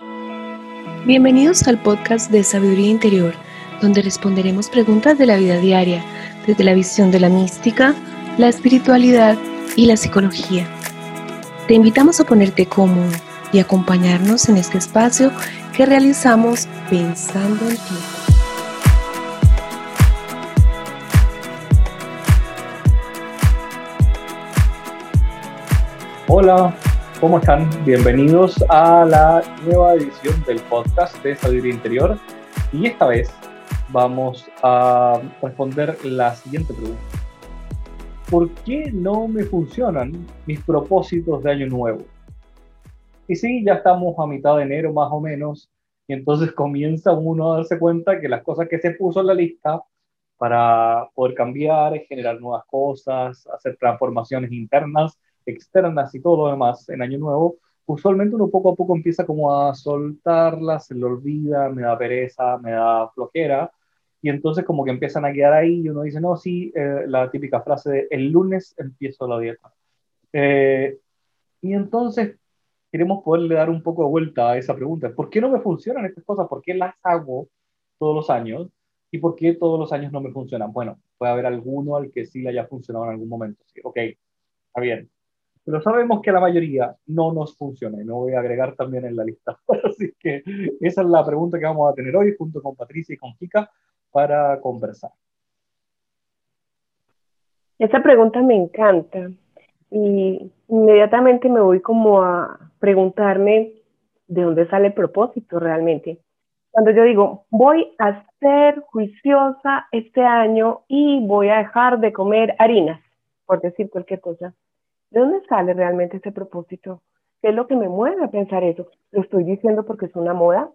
Bienvenidos al podcast de Sabiduría Interior, donde responderemos preguntas de la vida diaria desde la visión de la mística, la espiritualidad y la psicología. Te invitamos a ponerte cómodo y acompañarnos en este espacio que realizamos pensando en ti. Hola, ¿Cómo están? Bienvenidos a la nueva edición del podcast de Sabiduría Interior. Y esta vez vamos a responder la siguiente pregunta. ¿Por qué no me funcionan mis propósitos de año nuevo? Y sí, ya estamos a mitad de enero más o menos, y entonces comienza uno a darse cuenta que las cosas que se puso en la lista para poder cambiar, generar nuevas cosas, hacer transformaciones internas, externas y todo lo demás en Año Nuevo, usualmente uno poco a poco empieza como a soltarlas, se le olvida, me da pereza, me da flojera, y entonces como que empiezan a quedar ahí y uno dice, no, sí, eh, la típica frase de el lunes empiezo la dieta. Eh, y entonces queremos poderle dar un poco de vuelta a esa pregunta. ¿Por qué no me funcionan estas cosas? ¿Por qué las hago todos los años? ¿Y por qué todos los años no me funcionan? Bueno, puede haber alguno al que sí le haya funcionado en algún momento. Sí, ok, está bien pero sabemos que la mayoría no nos funciona y me voy a agregar también en la lista. Así que esa es la pregunta que vamos a tener hoy junto con Patricia y con Kika para conversar. Esa pregunta me encanta y inmediatamente me voy como a preguntarme de dónde sale el propósito realmente. Cuando yo digo, voy a ser juiciosa este año y voy a dejar de comer harinas, por decir cualquier cosa, ¿De dónde sale realmente ese propósito? ¿Qué es lo que me mueve a pensar eso? ¿Lo estoy diciendo porque es una moda?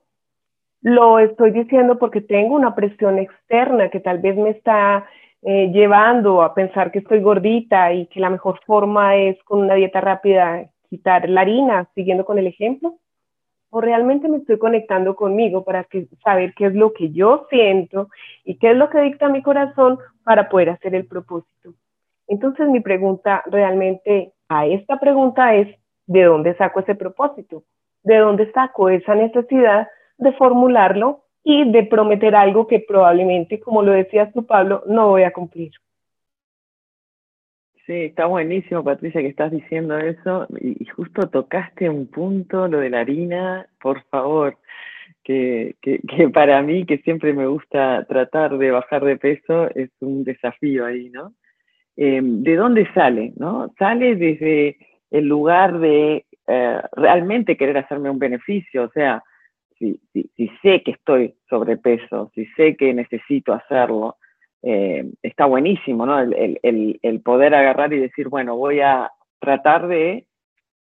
¿Lo estoy diciendo porque tengo una presión externa que tal vez me está eh, llevando a pensar que estoy gordita y que la mejor forma es con una dieta rápida quitar la harina, siguiendo con el ejemplo? ¿O realmente me estoy conectando conmigo para saber qué es lo que yo siento y qué es lo que dicta mi corazón para poder hacer el propósito? Entonces mi pregunta realmente a esta pregunta es, ¿de dónde saco ese propósito? ¿De dónde saco esa necesidad de formularlo y de prometer algo que probablemente, como lo decías tú, Pablo, no voy a cumplir? Sí, está buenísimo, Patricia, que estás diciendo eso. Y, justo tocaste un punto, lo de la harina, por favor, que, que, para mí, que siempre me gusta tratar de bajar de peso, es un desafío ahí, ¿no? Em, ¿de dónde sale? ¿no? Sale desde el lugar de eh, realmente querer hacerme un beneficio, o sea, si, sé que estoy sobrepeso, si sé que necesito hacerlo, eh, está buenísimo, ¿no? El, poder agarrar y decir, bueno, voy a tratar de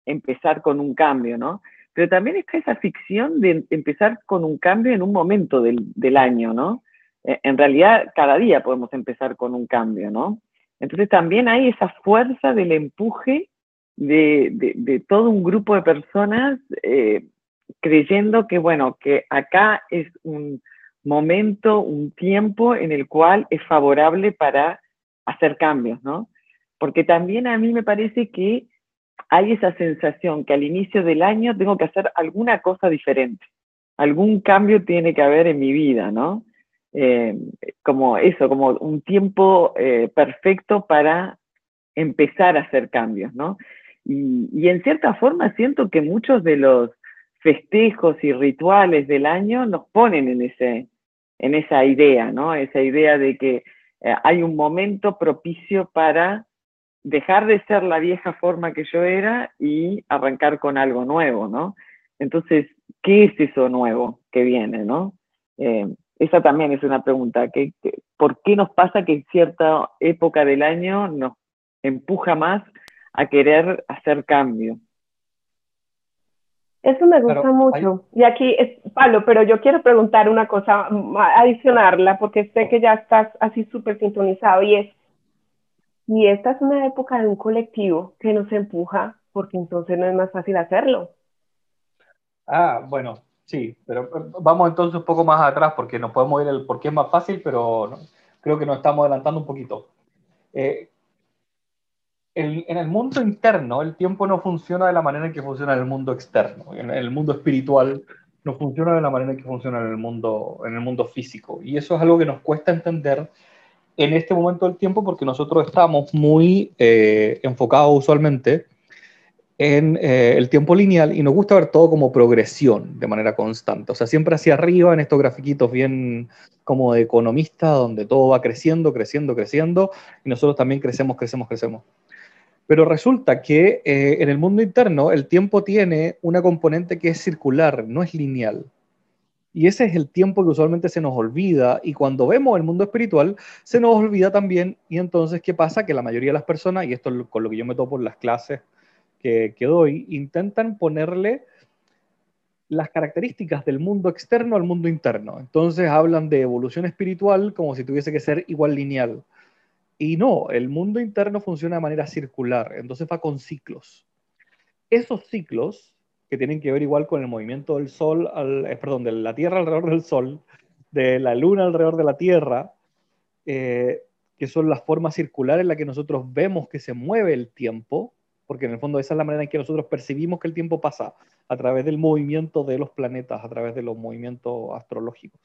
empezar con un cambio, ¿no? Pero también está esa ficción de empezar con un cambio en un momento del, del año, ¿no? Eh, en realidad, cada día podemos empezar con un cambio, ¿no? Entonces también hay esa fuerza del empuje de, todo un grupo de personas eh, creyendo que, bueno, que acá es un momento, un tiempo en el cual es favorable para hacer cambios, ¿no? Porque también a mí me parece que hay esa sensación que al inicio del año tengo que hacer alguna cosa diferente, algún cambio tiene que haber en mi vida, ¿no? Eh, como eso, como un tiempo eh, perfecto para empezar a hacer cambios, ¿no? Y, en cierta forma siento que muchos de los festejos y rituales del año nos ponen en, ese, en esa idea, ¿no? Esa idea de que eh, hay un momento propicio para dejar de ser la vieja forma que yo era y arrancar con algo nuevo, ¿no? Entonces, ¿qué es eso nuevo que viene, no? Esa también es una pregunta. ¿qué, por qué nos pasa que en cierta época del año nos empuja más a querer hacer cambio? Eso me gusta mucho. Y aquí es Pablo, pero yo quiero preguntar una cosa, adicionarla, porque sé que ya estás así súper sintonizado y es, y esta es una época de un colectivo que nos empuja, porque entonces no es más fácil hacerlo. Ah, bueno, Sí, pero vamos entonces un poco más atrás porque nos podemos ir el por qué es más fácil, pero creo que nos estamos adelantando un poquito. Eh, en el mundo interno, el tiempo no funciona de la manera en que funciona en el mundo externo. En el mundo espiritual no funciona de la manera que funciona en el mundo, en el mundo físico. Y eso es algo que nos cuesta entender en este momento del tiempo porque nosotros estamos muy eh, enfocados usualmente en eh, el tiempo lineal y nos gusta ver todo como progresión de manera constante. O sea, siempre hacia arriba en estos grafiquitos bien como de economista, donde todo va creciendo, creciendo, creciendo, y nosotros también crecemos, crecemos, crecemos. Pero resulta que eh, en el mundo interno el tiempo tiene una componente que es circular, no es lineal. Y ese es el tiempo que usualmente se nos olvida y cuando vemos el mundo espiritual se nos olvida también y entonces ¿qué pasa? Que la mayoría de las personas, y esto es con lo que yo me topo en las clases que, doy, intentan ponerle las características del mundo externo al mundo interno. Entonces hablan de evolución espiritual como si tuviese que ser igual lineal. Y no, el mundo interno funciona de manera circular, entonces va con ciclos. Esos ciclos, que tienen que ver igual con el movimiento del Sol, eh, perdón, de la Tierra alrededor del Sol, de la Luna alrededor de la Tierra, eh, que son las formas circulares en las que nosotros vemos que se mueve el tiempo, porque en el fondo esa es la manera en que nosotros percibimos que el tiempo pasa, a través del movimiento de los planetas, a través de los movimientos astrológicos.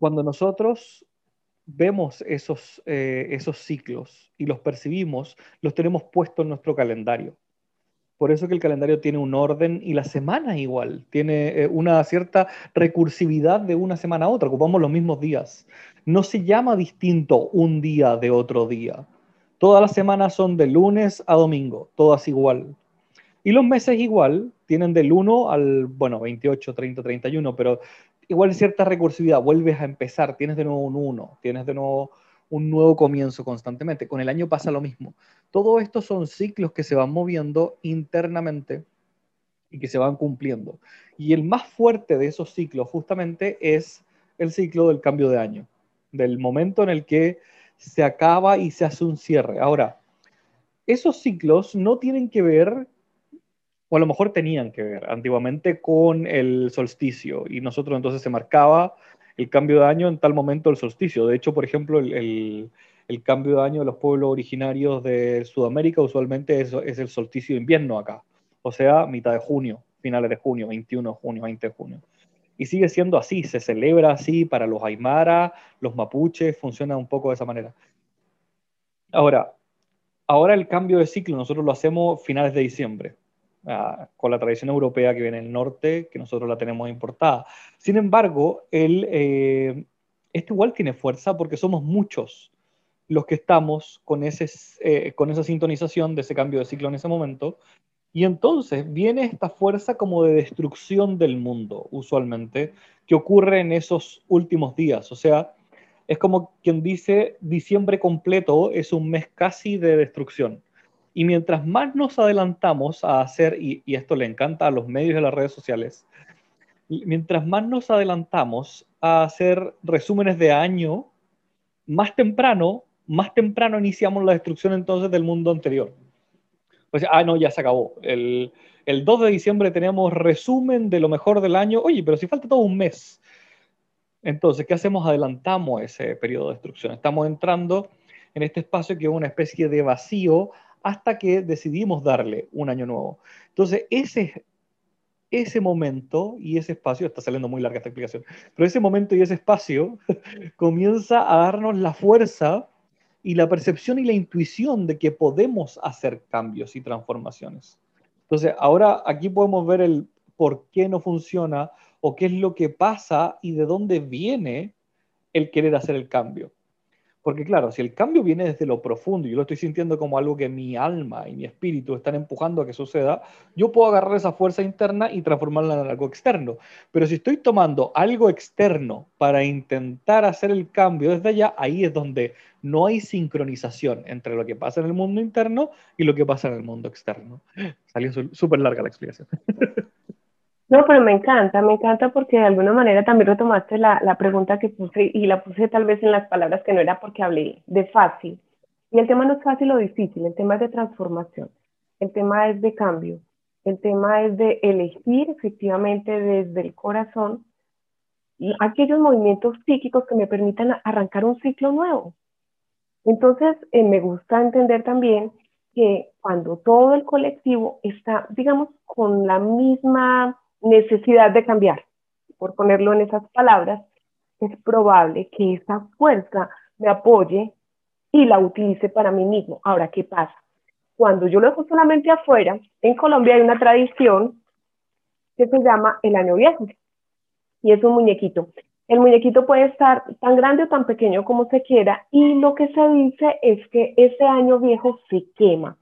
Cuando nosotros vemos esos, eh, esos ciclos y los percibimos, los tenemos puestos en nuestro calendario. Por eso que el calendario tiene un orden y la semana igual, tiene eh, una cierta recursividad de una semana a otra, ocupamos los mismos días. No se llama distinto un día de otro día. Todas las semanas son de lunes a domingo, todas igual. Y los meses igual, tienen del 1 al, bueno, 28, 30, 31, pero igual cierta recursividad, vuelves a empezar, tienes de nuevo un 1, tienes de nuevo un nuevo comienzo constantemente. Con el año pasa lo mismo. Todo esto son ciclos que se van moviendo internamente y que se van cumpliendo. Y el más fuerte de esos ciclos justamente es el ciclo del cambio de año, del momento en el que se acaba y se hace un cierre. Ahora, esos ciclos no tienen que ver, o a lo mejor tenían que ver antiguamente con el solsticio, y nosotros entonces se marcaba el cambio de año en tal momento del solsticio. De hecho, por ejemplo, el, cambio de año de los pueblos originarios de Sudamérica usualmente es, es el solsticio de invierno acá, o sea, mitad de junio, finales de junio, 21 de junio, 20 de junio y sigue siendo así, se celebra así para los aymara, los mapuches, funciona un poco de esa manera. Ahora, ahora el cambio de ciclo nosotros lo hacemos finales de diciembre, ah, con la tradición europea que viene del norte, que nosotros la tenemos importada. Sin embargo, el, esto igual tiene fuerza porque somos muchos los que estamos con, ese, eh, con esa sintonización de ese cambio de ciclo en ese momento, y entonces viene esta fuerza como de destrucción del mundo, usualmente, que ocurre en esos últimos días. O sea, es como quien dice, diciembre completo es un mes casi de destrucción. Y mientras más nos adelantamos a hacer, y, esto le encanta a los medios de las redes sociales, mientras más nos adelantamos a hacer resúmenes de año, más temprano, más temprano iniciamos la destrucción entonces del mundo anterior. Pues, ah, no, ya se acabó. El, 2 de diciembre tenemos resumen de lo mejor del año. Oye, pero si falta todo un mes. Entonces, ¿qué hacemos? Adelantamos ese periodo de destrucción. Estamos entrando en este espacio que es una especie de vacío hasta que decidimos darle un año nuevo. Entonces, ese, ese momento y ese espacio, está saliendo muy larga esta explicación, pero ese momento y ese espacio comienza a darnos la fuerza y la percepción y la intuición de que podemos hacer cambios y transformaciones. Entonces, ahora aquí podemos ver el por qué no funciona o qué es lo que pasa y de dónde viene el querer hacer el cambio. Porque claro, si el cambio viene desde lo profundo, y yo lo estoy sintiendo como algo que mi alma y mi espíritu están empujando a que suceda, yo puedo agarrar esa fuerza interna y transformarla en algo externo. Pero si estoy tomando algo externo para intentar hacer el cambio desde allá, ahí es donde no hay sincronización entre lo que pasa en el mundo interno y lo que pasa en el mundo externo. Salió súper larga la explicación. No, pero me encanta, me encanta porque de alguna manera también retomaste la, la pregunta que puse y la puse tal vez en las palabras que no era porque hablé de fácil. Y el tema no es fácil o difícil, el tema es de transformación, el tema es de cambio, el tema es de elegir efectivamente desde el corazón aquellos movimientos psíquicos que me permitan arrancar un ciclo nuevo. Entonces, eh, me gusta entender también que cuando todo el colectivo está, digamos, con la misma necesidad de cambiar, por ponerlo en esas palabras, es probable que esa fuerza me apoye y la utilice para mí mismo. Ahora, ¿qué pasa? Cuando yo lo dejo solamente afuera, en Colombia hay una tradición que se llama el año viejo y es un muñequito. El muñequito puede estar tan grande o tan pequeño como se quiera y lo que se dice es que ese año viejo se quema.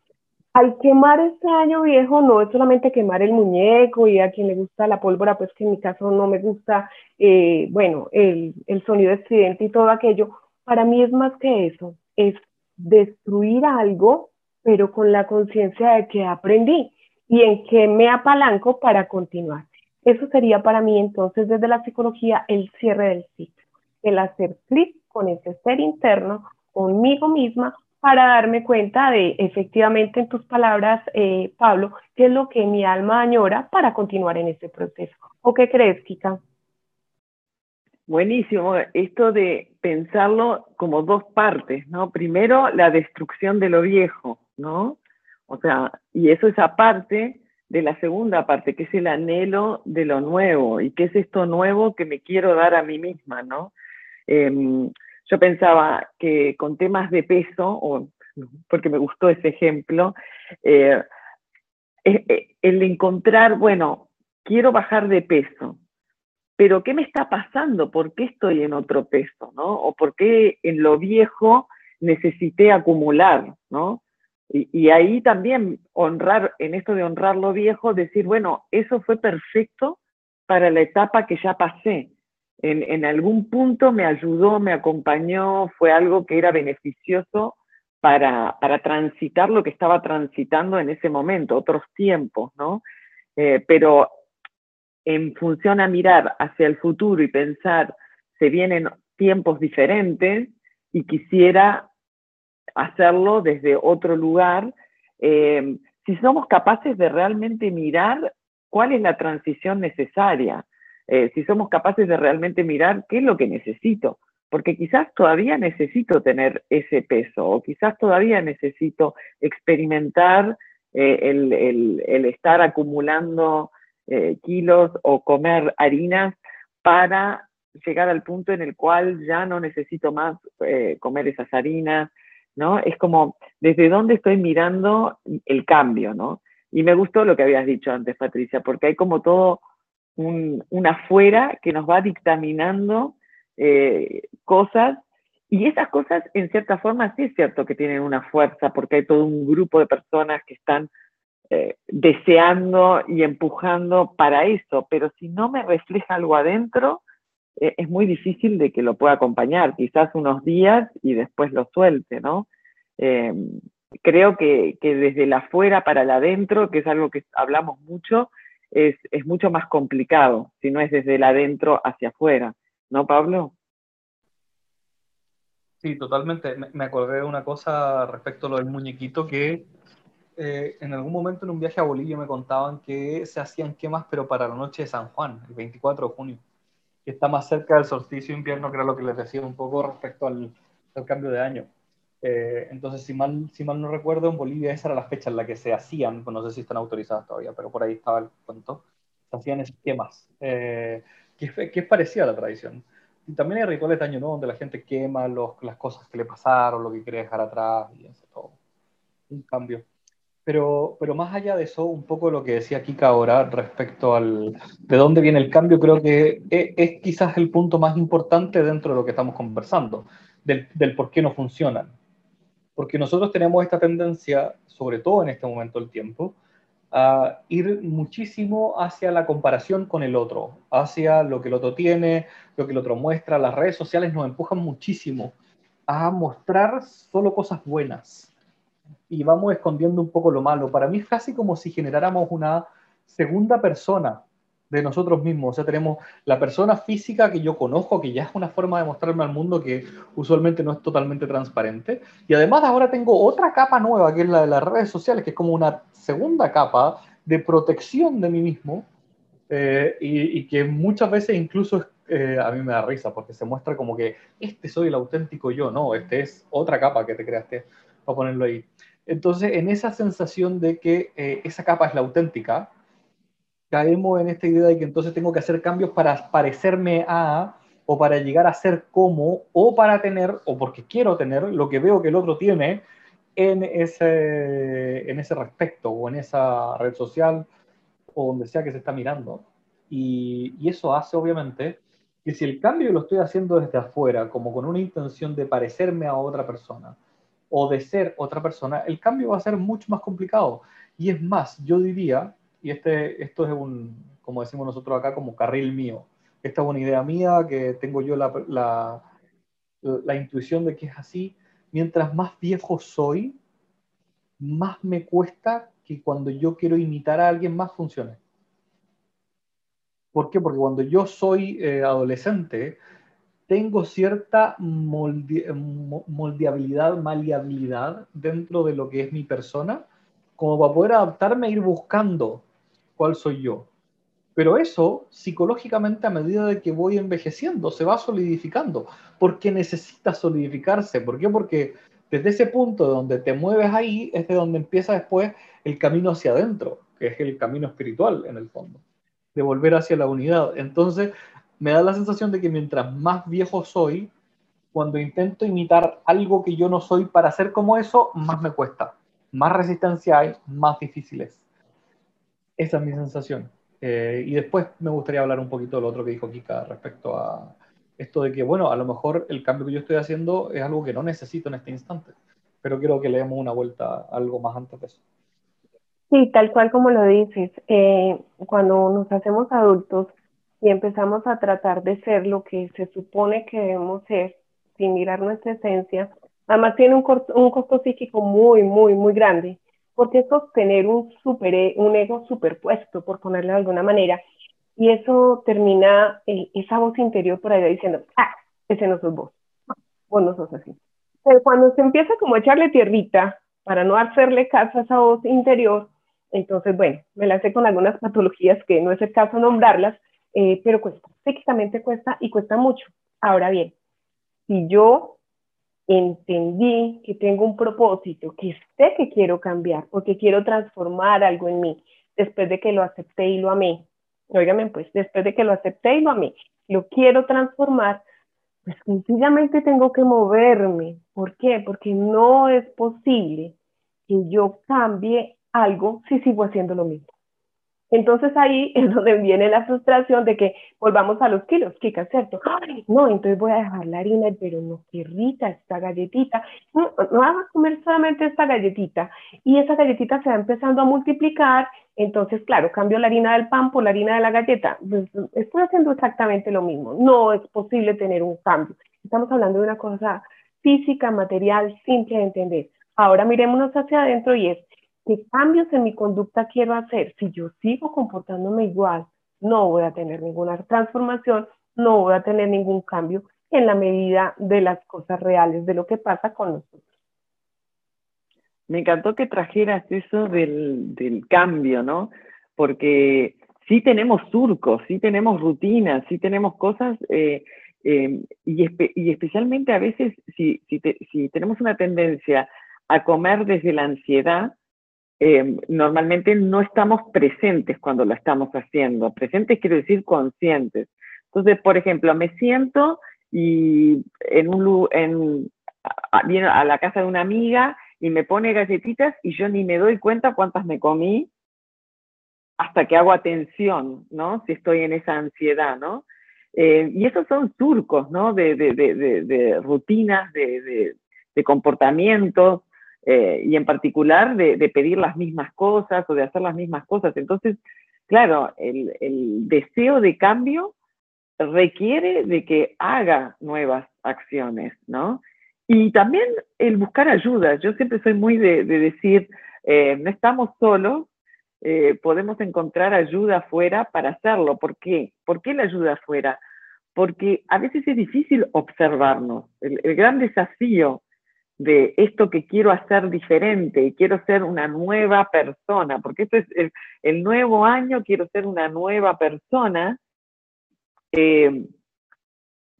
Al quemar este año viejo no es solamente quemar el muñeco y a quien le gusta la pólvora, pues que en mi caso no me gusta, eh, bueno, el, el sonido estridente y todo aquello. Para mí es más que eso, es destruir algo, pero con la conciencia de que aprendí y en que me apalanco para continuar. Eso sería para mí entonces desde la psicología el cierre del ciclo, el hacer clic con ese ser interno, conmigo misma, para darme cuenta de efectivamente en tus palabras, eh, Pablo, qué es lo que mi alma añora para continuar en este proceso. ¿O qué crees, Kika? Buenísimo, esto de pensarlo como dos partes, ¿no? Primero, la destrucción de lo viejo, ¿no? O sea, y eso es aparte de la segunda parte, que es el anhelo de lo nuevo y qué es esto nuevo que me quiero dar a mí misma, ¿no? Em, yo pensaba que con temas de peso, o, porque me gustó ese ejemplo, eh, eh, el encontrar, bueno, quiero bajar de peso, pero ¿qué me está pasando? ¿Por qué estoy en otro peso? ¿no? ¿O por qué en lo viejo necesité acumular? ¿no? Y, ahí también honrar, en esto de honrar lo viejo, decir, bueno, eso fue perfecto para la etapa que ya pasé. En, algún punto me ayudó, me acompañó, fue algo que era beneficioso para, para transitar lo que estaba transitando en ese momento, otros tiempos, ¿no? Eh, pero en función a mirar hacia el futuro y pensar, se vienen tiempos diferentes y quisiera hacerlo desde otro lugar, eh, si somos capaces de realmente mirar cuál es la transición necesaria, eh, si somos capaces de realmente mirar qué es lo que necesito, porque quizás todavía necesito tener ese peso o quizás todavía necesito experimentar eh, el, estar acumulando kilos o comer harinas para llegar al punto en el cual ya no necesito más comer esas harinas, ¿no? Es como, ¿desde dónde estoy mirando el cambio, ¿no? Y me gustó lo que habías dicho antes, Patricia, porque hay como todo un, afuera que nos va dictaminando eh, cosas. Y esas cosas, en cierta forma, sí es cierto que tienen una fuerza, porque hay todo un grupo de personas que están eh, deseando y empujando para eso, pero si no me refleja algo adentro, e, es muy difícil de que lo pueda acompañar, quizás unos días y después lo suelte, ¿no? Em, creo que, desde la afuera para el adentro, que es algo que hablamos mucho, es, mucho más complicado, si no es desde el adentro hacia afuera, ¿no, Pablo? Sí, totalmente. Me acordé de una cosa respecto a lo del muñequito que eh, en algún momento en un viaje a Bolivia me contaban que se hacían quemas, pero para la noche de San Juan, el 24 de junio que está más cerca del solsticio invierno, que era lo que les decía un poco respecto al, cambio de año. Eh, entonces, si mal, si mal no recuerdo, en Bolivia esa era la fecha en la que se hacían, pues no sé si están autorizadas todavía, pero por ahí estaba el cuento, se hacían esquemas, eh, que, es parecida a la tradición. Y también hay rituales de año nuevo donde la gente quema los, las cosas que le pasaron, lo que quiere dejar atrás, y eso todo. Un cambio. Pero, pero más allá de eso, un poco lo que decía Kika ahora respecto al de dónde viene el cambio, creo que es, es quizás el punto más importante dentro de lo que estamos conversando, del, del, por qué no funcionan. Porque nosotros tenemos esta tendencia, sobre todo en este momento del tiempo, a ir muchísimo hacia la comparación con el otro, hacia lo que el otro tiene, lo que el otro muestra. Las redes sociales nos empujan muchísimo a mostrar solo cosas buenas y vamos escondiendo un poco lo malo. Para mí es casi como si generáramos una segunda persona de nosotros mismos. O sea, tenemos la persona física que yo conozco, que ya es una forma de mostrarme al mundo que usualmente no es totalmente transparente. Y además ahora tengo otra capa nueva, que es la de las redes sociales, que es como una segunda capa de protección de mí mismo. Eh, y, que muchas veces incluso eh, a mí me da risa, porque se muestra como que este soy el auténtico yo, no, este es otra capa que te creaste para ponerlo ahí. Entonces, en esa sensación de que eh, esa capa es la auténtica, caemos en esta idea de que entonces tengo que hacer cambios para parecerme a, o para llegar a ser como, o para tener, o porque quiero tener lo que veo que el otro tiene en ese, en ese respecto, o en esa red social, o donde sea que se está mirando. Y, y eso hace, obviamente, que si el cambio lo estoy haciendo desde afuera, como con una intención de parecerme a otra persona, o de ser otra persona, el cambio va a ser mucho más complicado. Y es más, yo diría y este, esto es un, como decimos nosotros acá, como carril mío. Esta es una idea mía que tengo yo la, la, la intuición de que es así. Mientras más viejo soy, más me cuesta que cuando yo quiero imitar a alguien más funcione. ¿Por qué? Porque cuando yo soy eh, adolescente, tengo cierta moldeabilidad, maleabilidad dentro de lo que es mi persona, como para poder adaptarme e ir buscando cuál soy yo. Pero eso, psicológicamente, a medida de que voy envejeciendo, se va solidificando, porque necesita solidificarse. ¿Por qué? Porque desde ese punto donde te mueves ahí, es de donde empieza después el camino hacia adentro, que es el camino espiritual en el fondo, de volver hacia la unidad. Entonces, me da la sensación de que mientras más viejo soy, cuando intento imitar algo que yo no soy para ser como eso, más me cuesta. Más resistencia hay, más difícil es. Esa es mi sensación. Eh, y después me gustaría hablar un poquito de lo otro que dijo Kika respecto a esto de que, bueno, a lo mejor el cambio que yo estoy haciendo es algo que no necesito en este instante, pero quiero que le demos una vuelta algo más antes de eso. Sí, tal cual como lo dices, eh, cuando nos hacemos adultos y empezamos a tratar de ser lo que se supone que debemos ser, sin mirar nuestra esencia, además tiene un, un costo psíquico muy, muy, muy grande porque sostener un, super, e, un ego superpuesto, por ponerlo de alguna manera, y eso termina eh, esa voz interior por ahí diciendo, ah, ese no sos vos, vos no sos así. Pero cuando se empieza como a echarle tierrita para no hacerle caso a esa voz interior, entonces, bueno, me la sé con algunas patologías que no es el caso nombrarlas, eh, pero cuesta, psíquicamente cuesta y cuesta mucho. Ahora bien, si yo entendí que tengo un propósito, que sé que quiero cambiar porque quiero transformar algo en mí, después de que lo acepté y lo amé. Óigame, pues, después de que lo acepté y lo amé, lo quiero transformar, pues sencillamente tengo que moverme. ¿Por qué? Porque no es posible que yo cambie algo si sigo haciendo lo mismo. Entonces ahí es donde viene la frustración de que volvamos a los kilos, Kika, ¿cierto? no, entonces voy a dejar la harina, pero no, qué rica esta galletita. No, no vas a comer solamente esta galletita. Y esa galletita se va empezando a multiplicar. Entonces, claro, cambio la harina del pan por la harina de la galleta. Pues, estoy haciendo exactamente lo mismo. No es posible tener un cambio. Estamos hablando de una cosa física, material, simple de entender. Ahora mirémonos hacia adentro y es, ¿Qué cambios en mi conducta quiero hacer? Si yo sigo comportándome igual, no voy a tener ninguna transformación, no voy a tener ningún cambio en la medida de las cosas reales, de lo que pasa con nosotros. Me encantó que trajeras eso del, cambio, ¿no? Porque sí tenemos surcos, sí tenemos rutinas, sí tenemos cosas, eh, eh, y, especialmente a veces si, si tenemos una tendencia a comer desde la ansiedad, eh, normalmente no estamos presentes cuando lo estamos haciendo. Presentes quiero decir conscientes. Entonces, por ejemplo, me siento y en un en, viene a la casa de una amiga y me pone galletitas y yo ni me doy cuenta cuántas me comí hasta que hago atención, ¿no? Si estoy en esa ansiedad, ¿no? Eh, y esos son surcos, ¿no? De, de, de, de rutinas, de, comportamientos, eh, y en particular de, pedir las mismas cosas o de hacer las mismas cosas. Entonces, claro, el, deseo de cambio requiere de que haga nuevas acciones, ¿no? Y también el buscar ayuda. Yo siempre soy muy de, decir, eh, no estamos solos, eh, podemos encontrar ayuda afuera para hacerlo. ¿Por qué? ¿Por qué la ayuda afuera? Porque a veces es difícil observarnos. El, el gran desafío de esto que quiero hacer diferente, quiero ser una nueva persona, porque esto es el, nuevo año, quiero ser una nueva persona, eh,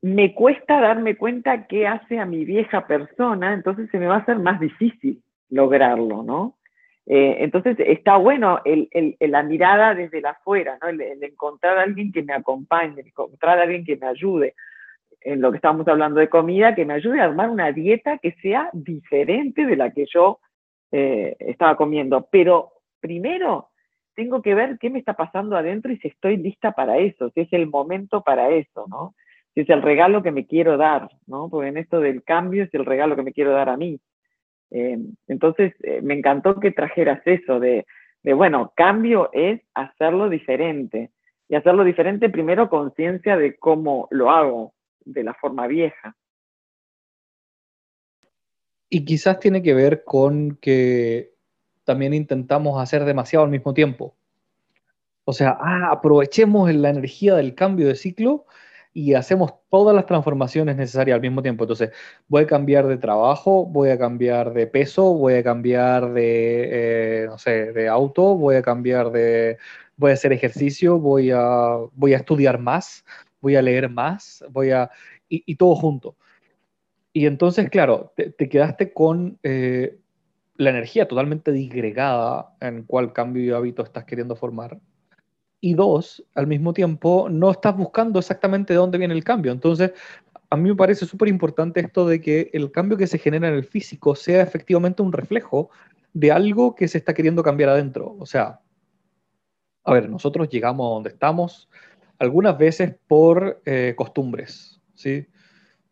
me cuesta darme cuenta qué hace a mi vieja persona, entonces se me va a hacer más difícil lograrlo, ¿no? Eh, entonces está bueno el, la mirada desde afuera, ¿no? el, encontrar a alguien que me acompañe, encontrar a alguien que me ayude en lo que estábamos hablando de comida, que me ayude a armar una dieta que sea diferente de la que yo eh, estaba comiendo. Pero primero tengo que ver qué me está pasando adentro y si estoy lista para eso, si es el momento para eso, ¿no? Si es el regalo que me quiero dar, ¿no? Porque en esto del cambio es el regalo que me quiero dar a mí. Eh, entonces, eh, me encantó que trajeras eso de, de, bueno, cambio es hacerlo diferente. Y hacerlo diferente primero conciencia de cómo lo hago, de la forma vieja. Y quizás tiene que ver con que también intentamos hacer demasiado al mismo tiempo. O sea, ah, aprovechemos la energía del cambio de ciclo y hacemos todas las transformaciones necesarias al mismo tiempo. Entonces, voy a cambiar de trabajo, voy a cambiar de peso, voy a cambiar de, eh, no sé, de auto, voy a cambiar de, voy a hacer ejercicio, voy a, voy a estudiar más, voy a leer más, voy a, y, todo junto. Y entonces, claro, te, quedaste con eh, la energía totalmente disgregada en cuál cambio de hábito estás queriendo formar y dos, al mismo tiempo, no estás buscando exactamente de dónde viene el cambio. Entonces, a mí me parece súper importante esto de que el cambio que se genera en el físico sea efectivamente un reflejo de algo que se está queriendo cambiar adentro. O sea, a ver, nosotros llegamos a donde estamos algunas veces por eh, costumbres, ¿sí?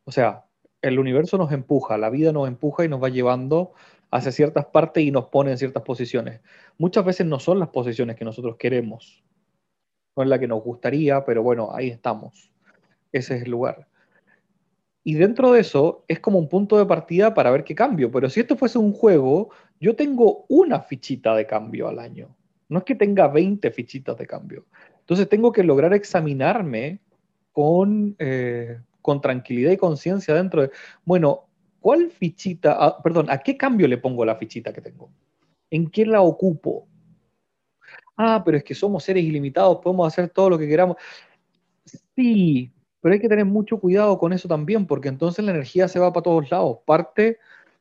O sea, el universo nos empuja, la vida nos empuja y nos va llevando hacia ciertas partes y nos pone en ciertas posiciones. Muchas veces no son las posiciones que nosotros queremos, no es la que nos gustaría, pero bueno, ahí estamos. Ese es el lugar. Y dentro de eso es como un punto de partida para ver qué cambio. Pero si esto fuese un juego, yo tengo una fichita de cambio al año. No es que tenga 20 fichitas de cambio. Entonces tengo que lograr examinarme con, eh, con tranquilidad y conciencia dentro de, bueno, ¿cuál fichita, ah, perdón, a qué cambio le pongo la fichita que tengo? ¿En qué la ocupo? ah, pero es que somos seres ilimitados, podemos hacer todo lo que queramos. Sí, pero hay que tener mucho cuidado con eso también, porque entonces la energía se va para todos lados. Parte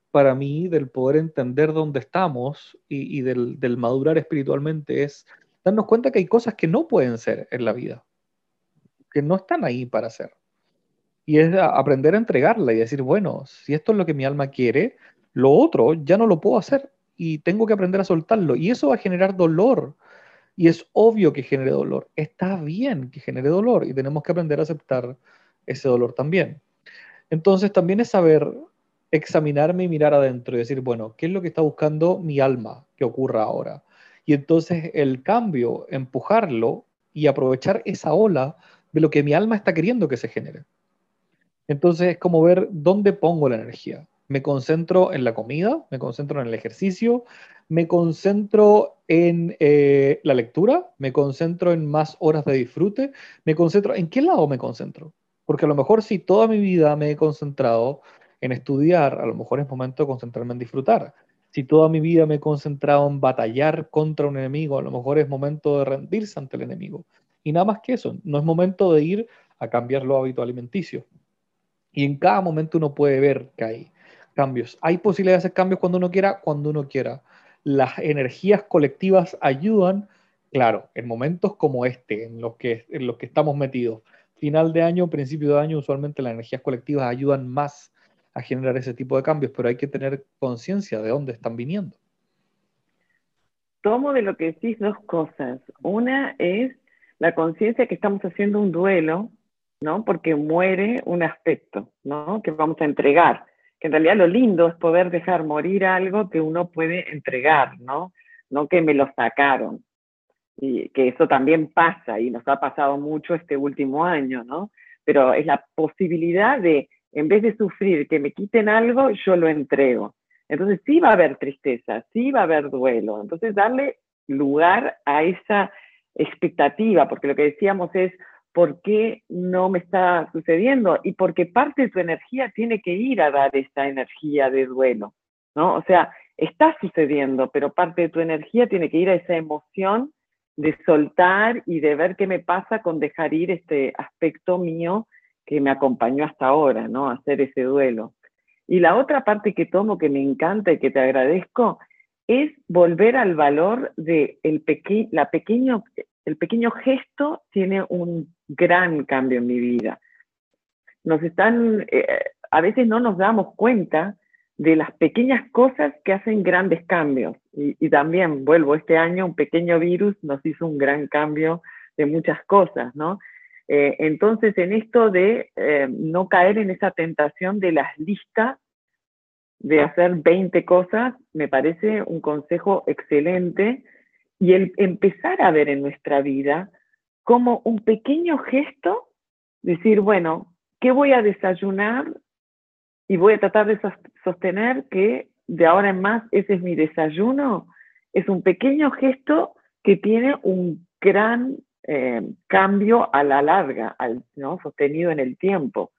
para mí del poder entender dónde estamos y, del, del, madurar espiritualmente es darnos cuenta que hay cosas que no pueden ser en la vida, que no están ahí para ser. Y es aprender a entregarla y decir, bueno, si esto es lo que mi alma quiere, lo otro ya no lo puedo hacer y tengo que aprender a soltarlo. Y eso va a generar dolor y es obvio que genere dolor. Está bien que genere dolor y tenemos que aprender a aceptar ese dolor también. Entonces también es saber examinarme y mirar adentro y decir, bueno, ¿qué es lo que está buscando mi alma que ocurra ahora? Y entonces el cambio, empujarlo y aprovechar esa ola de lo que mi alma está queriendo que se genere. Entonces es como ver dónde pongo la energía. Me concentro en la comida, me concentro en el ejercicio, me concentro en eh, la lectura, me concentro en más horas de disfrute, me concentro, ¿en qué lado me concentro? Porque a lo mejor si toda mi vida me he concentrado en estudiar, a lo mejor es momento de concentrarme en disfrutar. Si toda mi vida me he concentrado en batallar contra un enemigo, a lo mejor es momento de rendirse ante el enemigo. Y nada más que eso, no es momento de ir a cambiar los hábitos alimenticios. Y en cada momento uno puede ver que hay cambios. Hay posibilidad de hacer cambios cuando uno quiera, cuando uno quiera las energías colectivas ayudan, claro, en momentos como este, en los que, en los que estamos metidos. Final de año, principio de año, usualmente las energías colectivas ayudan más a generar ese tipo de cambios, pero hay que tener conciencia de dónde están viniendo. Tomo de lo que decís dos cosas. Una es la conciencia que estamos haciendo un duelo, ¿no? Porque muere un aspecto, ¿no? Que vamos a entregar que en realidad lo lindo es poder dejar morir algo que uno puede entregar, ¿no? No que me lo sacaron. Y que eso también pasa y nos ha pasado mucho este último año, ¿no? Pero es la posibilidad de, en vez de sufrir que me quiten algo, yo lo entrego. Entonces sí va a haber tristeza, sí va a haber duelo. Entonces darle lugar a esa expectativa, porque lo que decíamos es, por qué no me está sucediendo y porque parte de tu energía tiene que ir a dar esta energía de duelo, ¿no? O sea, está sucediendo, pero parte de tu energía tiene que ir a esa emoción de soltar y de ver qué me pasa con dejar ir este aspecto mío que me acompañó hasta ahora, ¿no? Hacer ese duelo. Y la otra parte que tomo que me encanta y que te agradezco es volver al valor de el, la pequeño, el pequeño gesto tiene un gran cambio en mi vida. Nos están, eh, a veces no nos damos cuenta de las pequeñas cosas que hacen grandes cambios. Y, también, vuelvo, este año un pequeño virus nos hizo un gran cambio de muchas cosas, ¿no? Eh, entonces, en esto de eh, no caer en esa tentación de las listas de hacer 20 cosas, me parece un consejo excelente. Y el empezar a ver en nuestra vida como un pequeño gesto, decir, bueno, ¿qué voy a desayunar y voy a tratar de sostener que de ahora en más ese es mi desayuno, es un pequeño gesto que tiene un gran eh, cambio a la larga, sostenido en el tiempo,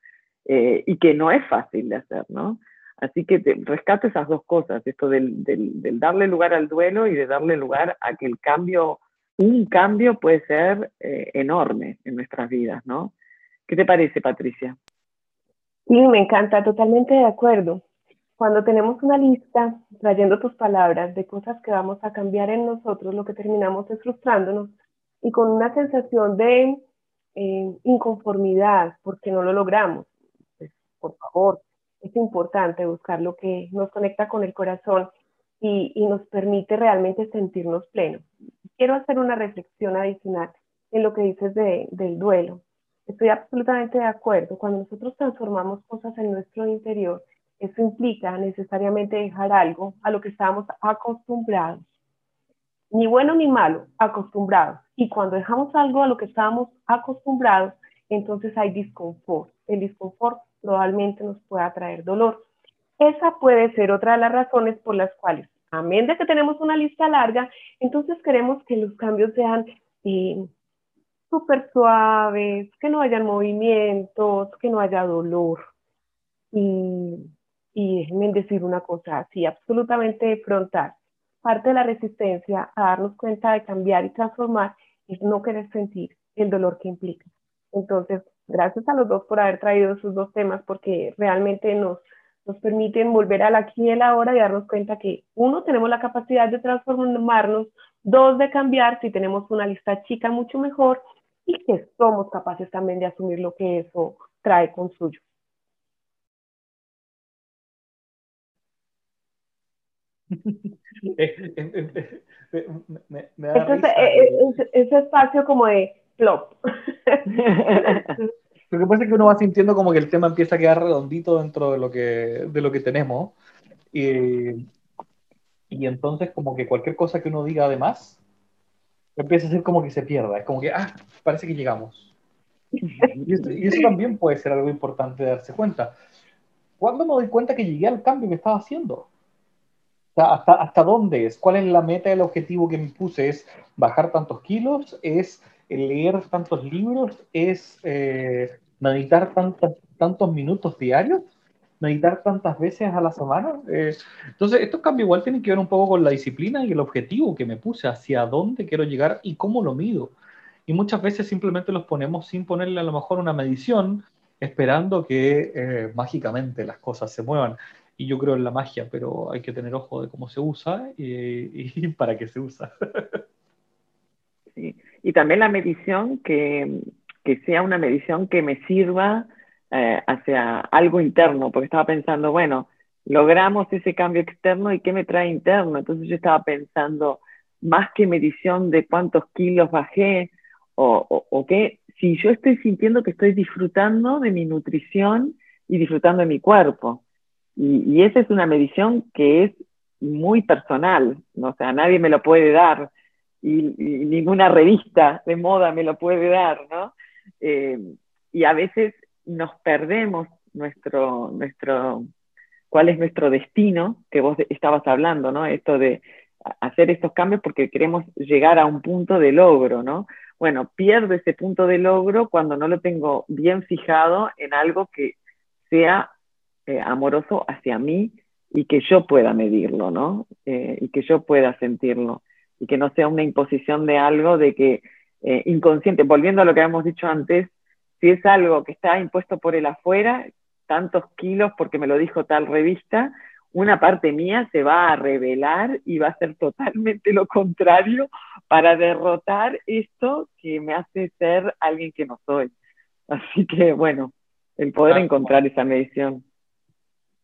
eh, y que no es fácil de hacer, ¿no? Así que te, rescato esas dos cosas, esto del, del, darle lugar al duelo y de darle lugar a que el cambio, un cambio puede ser eh, enorme en nuestras vidas, ¿no? ¿Qué te parece, Patricia? Sí, me encanta, totalmente de acuerdo. Cuando tenemos una lista, trayendo tus palabras, de cosas que vamos a cambiar en nosotros, lo que terminamos es frustrándonos y con una sensación de eh, inconformidad porque no lo logramos. Pues, por favor, es importante buscar lo que nos conecta con el corazón y, y nos permite realmente sentirnos plenos. Quiero hacer una reflexión adicional en lo que dices de, del duelo. Estoy absolutamente de acuerdo. Cuando nosotros transformamos cosas en nuestro interior, eso implica necesariamente dejar algo a lo que estábamos acostumbrados. Ni bueno ni malo, acostumbrados. Y cuando dejamos algo a lo que estábamos acostumbrados, entonces hay disconfort. El disconfort probablemente nos pueda traer dolor. Esa puede ser otra de las razones por las cuales, amén de que tenemos una lista larga, entonces queremos que los cambios sean eh, súper suaves, que no hayan movimientos, que no haya dolor. Y, y déjenme decir una cosa así, absolutamente frontal. Parte de la resistencia a darnos cuenta de cambiar y transformar no querer sentir el dolor que implica. Entonces, gracias a los dos por haber traído esos dos temas, porque realmente nos, nos permiten volver al aquí y el ahora y darnos cuenta que, uno, tenemos la capacidad de transformarnos, dos, de cambiar si tenemos una lista chica mucho mejor, y que somos capaces también de asumir lo que eso trae con suyo. Entonces, ese espacio como de plop. Lo que pasa es que uno va sintiendo como que el tema empieza a quedar redondito dentro de lo que, de lo que tenemos. Y, y entonces como que cualquier cosa que uno diga además empieza a ser como que se pierda. Es como que, ah, parece que llegamos. Y eso, también puede ser algo importante de darse cuenta. ¿Cuándo me doy cuenta que llegué al cambio que estaba haciendo? ¿Hasta, ¿Hasta dónde es? ¿Cuál es la meta, el objetivo que me puse? ¿Es bajar tantos kilos? ¿Es leer tantos libros? ¿Es eh, meditar tantos, tantos minutos diarios? meditar tantas veces a la semana. Eh, entonces, estos cambios igual tienen que ver un poco con la disciplina y el objetivo que me puse, hacia dónde quiero llegar y cómo lo mido. Y muchas veces simplemente los ponemos sin ponerle a lo mejor una medición, esperando que eh, mágicamente las cosas se muevan. Y yo creo en la magia, pero hay que tener ojo de cómo se usa y, para qué se usa. Sí. Y también la medición, que, que sea una medición que me sirva eh, hacia algo interno, porque estaba pensando, bueno, logramos ese cambio externo y qué me trae interno. Entonces yo estaba pensando, más que medición de cuántos kilos bajé o, o, qué, si yo estoy sintiendo que estoy disfrutando de mi nutrición y disfrutando de mi cuerpo. Y, esa es una medición que es muy personal, o sea, nadie me lo puede dar y, ninguna revista de moda me lo puede dar, ¿no? Eh, y a veces nos perdemos nuestro, nuestro, cuál es nuestro destino, que vos estabas hablando, ¿no? Esto de hacer estos cambios porque queremos llegar a un punto de logro, ¿no? Bueno, pierdo ese punto de logro cuando no lo tengo bien fijado en algo que sea eh, amoroso hacia mí y que yo pueda medirlo, ¿no? Eh, y que yo pueda sentirlo y que no sea una imposición de algo de que eh, inconsciente, volviendo a lo que habíamos dicho antes, si es algo que está impuesto por el afuera, tantos kilos porque me lo dijo tal revista, una parte mía se va a revelar y va a ser totalmente lo contrario para derrotar esto que me hace ser alguien que no soy. Así que bueno, el poder encontrar esa medición.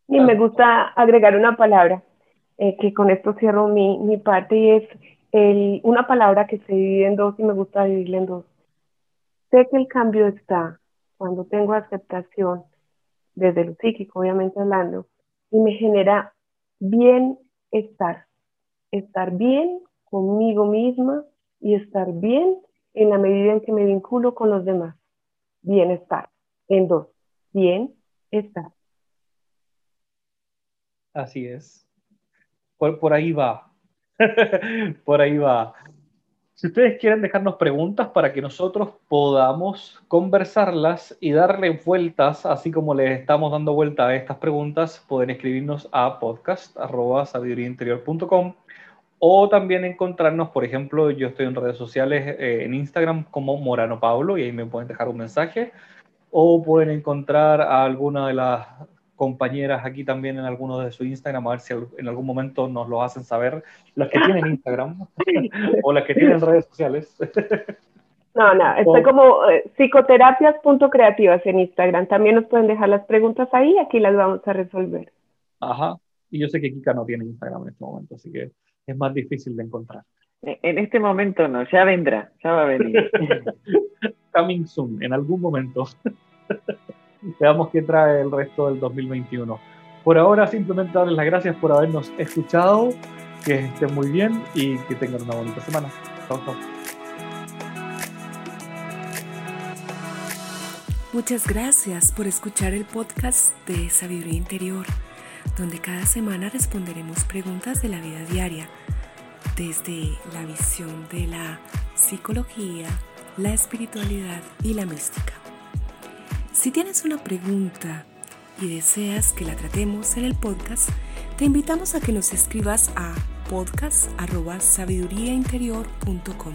Y me gusta agregar una palabra, eh, que con esto cierro mi, mi parte, y es el, una palabra que se divide en dos y me gusta dividirla en dos. Sé que el cambio está cuando tengo aceptación, desde lo psíquico, obviamente hablando, y me genera bienestar, estar bien conmigo misma y estar bien en la medida en que me vinculo con los demás. Bienestar. En dos, bienestar. Así es. Por, por ahí va. por ahí va. Si ustedes quieren dejarnos preguntas para que nosotros podamos conversarlas y darle vueltas, así como les estamos dando vuelta a estas preguntas, pueden escribirnos a podcast.sabiduríainterior.com o también encontrarnos, por ejemplo, yo estoy en redes sociales, eh, en Instagram como Morano Pablo y ahí me pueden dejar un mensaje o pueden encontrar alguna de las compañeras aquí también en alguno de su Instagram, a ver si en algún momento nos lo hacen saber, las que tienen Instagram o las que tienen redes sociales. No, no, estoy como eh, psicoterapias.creativas en Instagram. También nos pueden dejar las preguntas ahí, aquí las vamos a resolver. Ajá, y yo sé que Kika no tiene Instagram en este momento, así que es más difícil de encontrar. En este momento no, ya vendrá, ya va a venir. Coming soon, en algún momento. Veamos qué trae el resto del 2021. Por ahora, simplemente darles las gracias por habernos escuchado, que estén muy bien y que tengan una bonita semana. Chao, chao. Muchas gracias por escuchar el podcast de Sabiduría Interior, donde cada semana responderemos preguntas de la vida diaria, desde la visión de la psicología, la espiritualidad y la mística. Si tienes una pregunta y deseas que la tratemos en el podcast, te invitamos a que nos escribas a podcast.sabiduríainterior.com.